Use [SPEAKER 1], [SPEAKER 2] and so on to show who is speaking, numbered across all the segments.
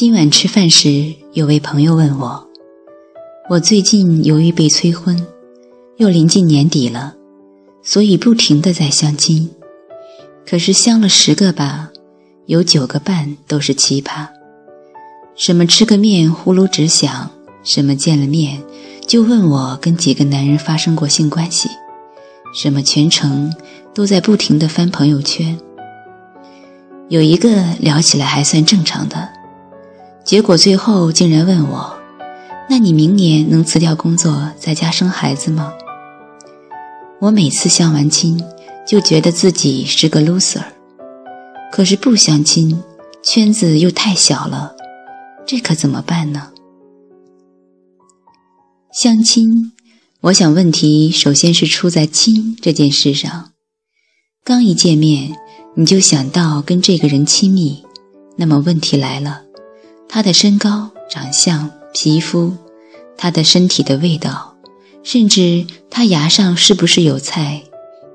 [SPEAKER 1] 今晚吃饭时，有位朋友问我：“我最近由于被催婚，又临近年底了，所以不停的在相亲。可是相了十个吧，有九个半都是奇葩。什么吃个面呼噜直响，什么见了面就问我跟几个男人发生过性关系，什么全程都在不停的翻朋友圈。有一个聊起来还算正常的，结果最后竟然问我：“那你明年能辞掉工作在家生孩子吗？”我每次相完亲，就觉得自己是个 loser。可是不相亲，圈子又太小了，这可怎么办呢？相亲，我想问题首先是出在“亲”这件事上。刚一见面，你就想到跟这个人亲密，那么问题来了：他的身高、长相、皮肤，他的身体的味道，甚至他牙上是不是有菜，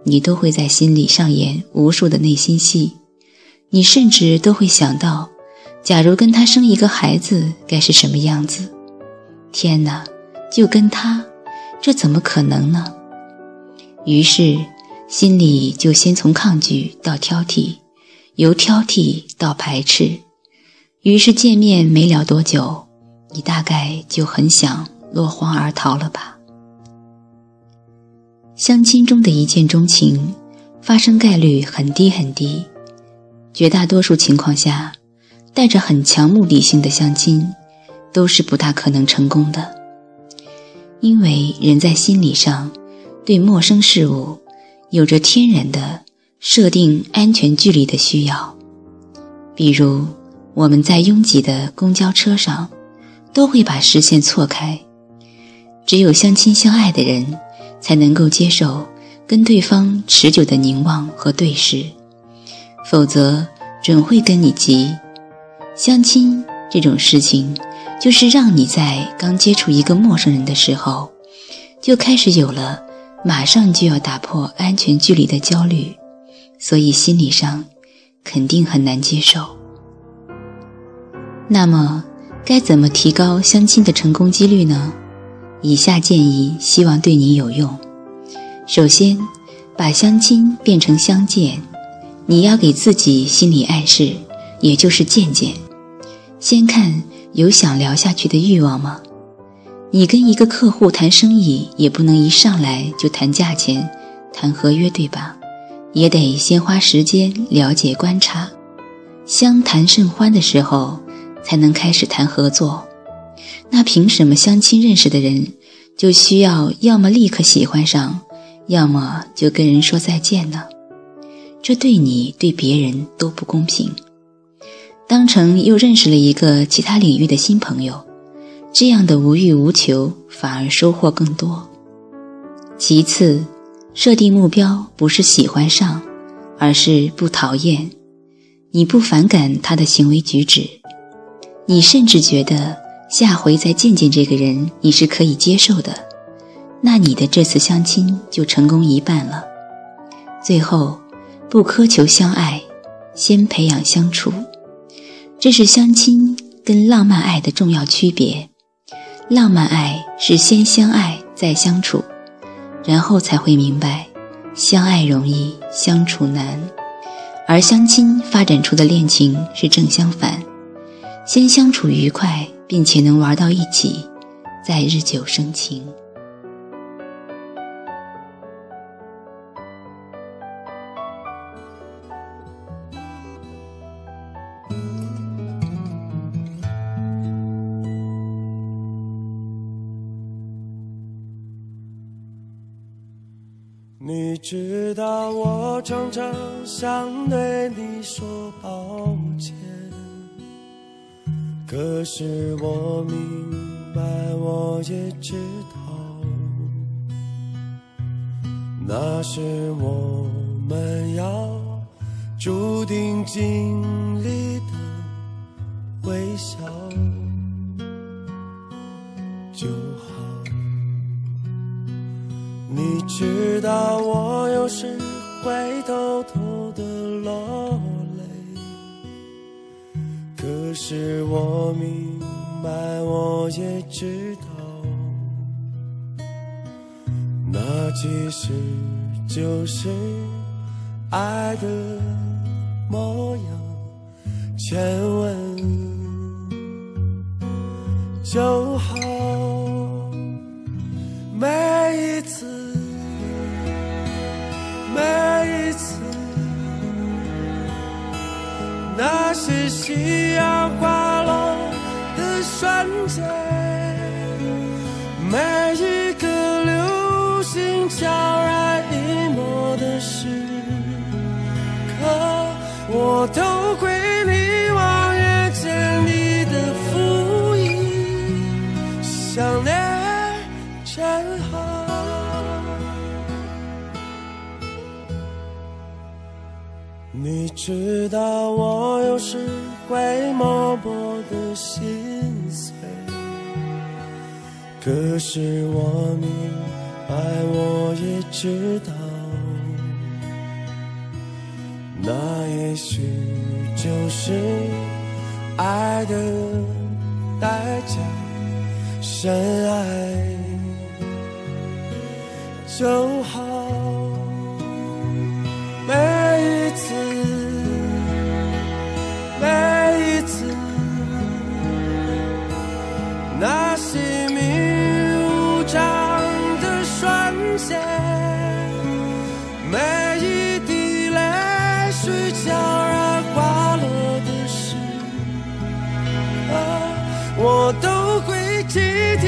[SPEAKER 1] 你都会在心里上演无数的内心戏。你甚至都会想到，假如跟他生一个孩子，该是什么样子？天哪！就跟他，这怎么可能呢？于是心里就先从抗拒到挑剔，由挑剔到排斥。于是见面没了多久，你大概就很想落荒而逃了吧？相亲中的一见钟情，发生概率很低很低。绝大多数情况下，带着很强目的性的相亲，都是不大可能成功的。因为人在心理上对陌生事物有着天然的设定安全距离的需要，比如我们在拥挤的公交车上都会把视线错开，只有相亲相爱的人才能够接受跟对方持久的凝望和对视，否则准会跟你急。相亲这种事情。就是让你在刚接触一个陌生人的时候，就开始有了马上就要打破安全距离的焦虑，所以心理上肯定很难接受。那么，该怎么提高相亲的成功几率呢？以下建议希望对你有用。首先，把相亲变成相见，你要给自己心理暗示，也就是见见，先看。有想聊下去的欲望吗？你跟一个客户谈生意，也不能一上来就谈价钱、谈合约，对吧？也得先花时间了解、观察，相谈甚欢的时候，才能开始谈合作。那凭什么相亲认识的人就需要要么立刻喜欢上，要么就跟人说再见呢？这对你对别人都不公平。当成又认识了一个其他领域的新朋友，这样的无欲无求反而收获更多。其次，设定目标不是喜欢上，而是不讨厌。你不反感他的行为举止，你甚至觉得下回再见见这个人你是可以接受的，那你的这次相亲就成功一半了。最后，不苛求相爱，先培养相处。这是相亲跟浪漫爱的重要区别。浪漫爱是先相爱再相处，然后才会明白，相爱容易相处难；而相亲发展出的恋情是正相反，先相处愉快，并且能玩到一起，再日久生情。
[SPEAKER 2] 你知道我常常想对你说抱歉，可是我明白，我也知道，那是我们要注定经历的微笑就好。你知道我有时会偷偷的落，是我明白，我也知道，那其实就是爱的模样。亲吻就好，每一次，那些夕阳滑落的瞬间，每一个流星悄然一抹的时刻，我都归你望远镜里的浮影。想念真好。你知道我有时会默默的心碎，可是我明白，我也知道，那也许就是爱的代价，深爱就好。每一次，每一滴泪水悄然滑落的时刻，我都会记得